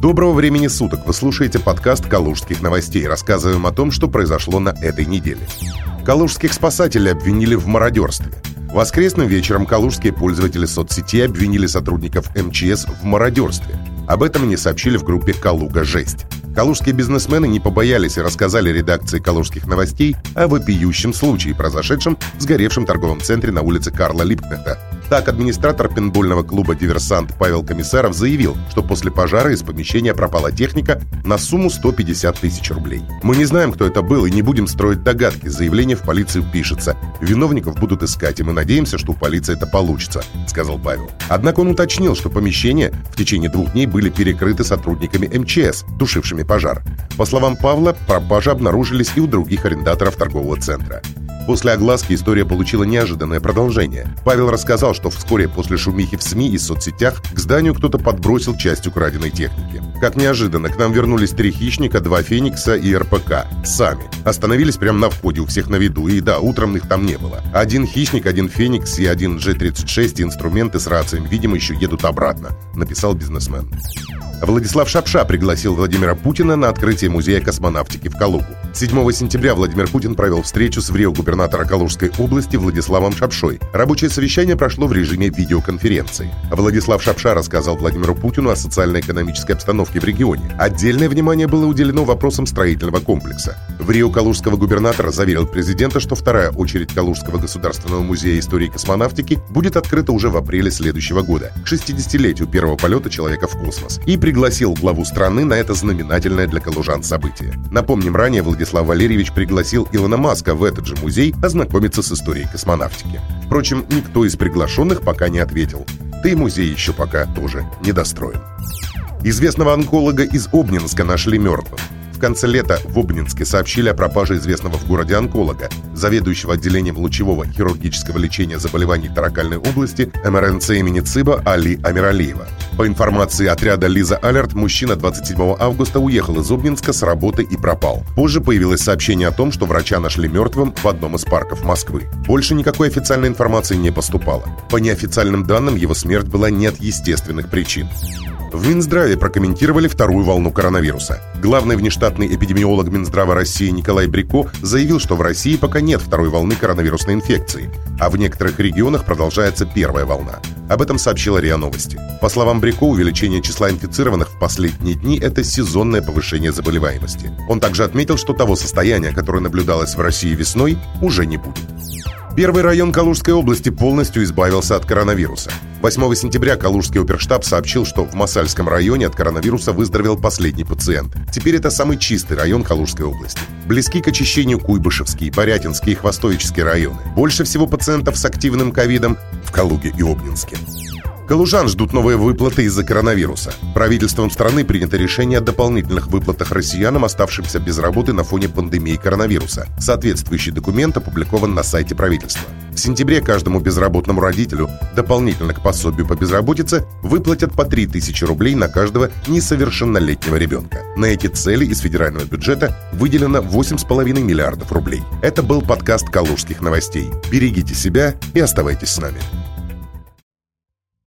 Доброго времени суток! Вы слушаете подкаст «Калужских новостей». Рассказываем о том, что произошло на этой неделе. Калужских спасателей обвинили в мародерстве. Воскресным вечером калужские пользователи соцсети обвинили сотрудников МЧС в мародерстве. Об этом они сообщили в группе «Калуга Жесть». Калужские бизнесмены не побоялись и рассказали редакции «Калужских новостей» о вопиющем случае, произошедшем в сгоревшем торговом центре на улице Карла Липкнехта. Так, администратор пинбольного клуба «Диверсант» Павел Комиссаров заявил, что после пожара из помещения пропала техника на сумму 150 тысяч рублей. «Мы не знаем, кто это был, и не будем строить догадки. Заявление в полицию пишется. Виновников будут искать, и мы надеемся, что у полиции это получится», — сказал Павел. Однако он уточнил, что помещения в течение двух дней были перекрыты сотрудниками МЧС, тушившими пожар. По словам Павла, пропажи обнаружились и у других арендаторов торгового центра. После огласки история получила неожиданное продолжение. Павел рассказал, что вскоре после шумихи в СМИ и соцсетях к зданию кто-то подбросил часть украденной техники. Как неожиданно, к нам вернулись три хищника, два феникса и РПК. Сами. Остановились прямо на входе, у всех на виду, и да, утром их там не было. Один хищник, один феникс и один G-36 инструменты с рациями, видимо, еще едут обратно, написал бизнесмен. Владислав Шапша пригласил Владимира Путина на открытие музея космонавтики в Калугу. 7 сентября Владимир Путин провел встречу с врио-губернатора Калужской области Владиславом Шапшой. Рабочее совещание прошло в режиме видеоконференции. Владислав Шапша рассказал Владимиру Путину о социально-экономической обстановке в регионе. Отдельное внимание было уделено вопросам строительного комплекса. В Рио калужского губернатора заверил президента, что вторая очередь Калужского государственного музея истории космонавтики будет открыта уже в апреле следующего года, к 60-летию первого полета человека в космос, и пригласил главу страны на это знаменательное для калужан событие. Напомним, ранее Владислав Валерьевич пригласил Илона Маска в этот же музей ознакомиться с историей космонавтики. Впрочем, никто из приглашенных пока не ответил. Да и музей еще пока тоже недостроен. Известного онколога из Обнинска нашли мертвым. В конце лета в Обнинске сообщили о пропаже известного в городе онколога, заведующего отделением лучевого хирургического лечения заболеваний таракальной области МРНЦ имени ЦИБа Али Амиралиева. По информации отряда Лиза Алерт, мужчина 27 августа уехал из Обнинска с работы и пропал. Позже появилось сообщение о том, что врача нашли мертвым в одном из парков Москвы. Больше никакой официальной информации не поступало. По неофициальным данным, его смерть была не от естественных причин. В Минздраве прокомментировали вторую волну коронавируса. Главный внештатный эпидемиолог Минздрава России Николай Брико заявил, что в России пока нет второй волны коронавирусной инфекции, а в некоторых регионах продолжается первая волна. Об этом сообщила РИА Новости. По словам Брико, увеличение числа инфицированных в последние дни – это сезонное повышение заболеваемости. Он также отметил, что того состояния, которое наблюдалось в России весной, уже не будет. Первый район Калужской области полностью избавился от коронавируса. 8 сентября Калужский оперштаб сообщил, что в Масальском районе от коронавируса выздоровел последний пациент. Теперь это самый чистый район Калужской области. Близки к очищению Куйбышевский, Порятинский и Хвостовический районы. Больше всего пациентов с активным ковидом в Калуге и Обнинске. Калужан ждут новые выплаты из-за коронавируса. Правительством страны принято решение о дополнительных выплатах россиянам, оставшимся без работы на фоне пандемии коронавируса. Соответствующий документ опубликован на сайте правительства. В сентябре каждому безработному родителю дополнительно к пособию по безработице выплатят по 3000 рублей на каждого несовершеннолетнего ребенка. На эти цели из федерального бюджета выделено 8,5 миллиардов рублей. Это был подкаст «Калужских новостей». Берегите себя и оставайтесь с нами.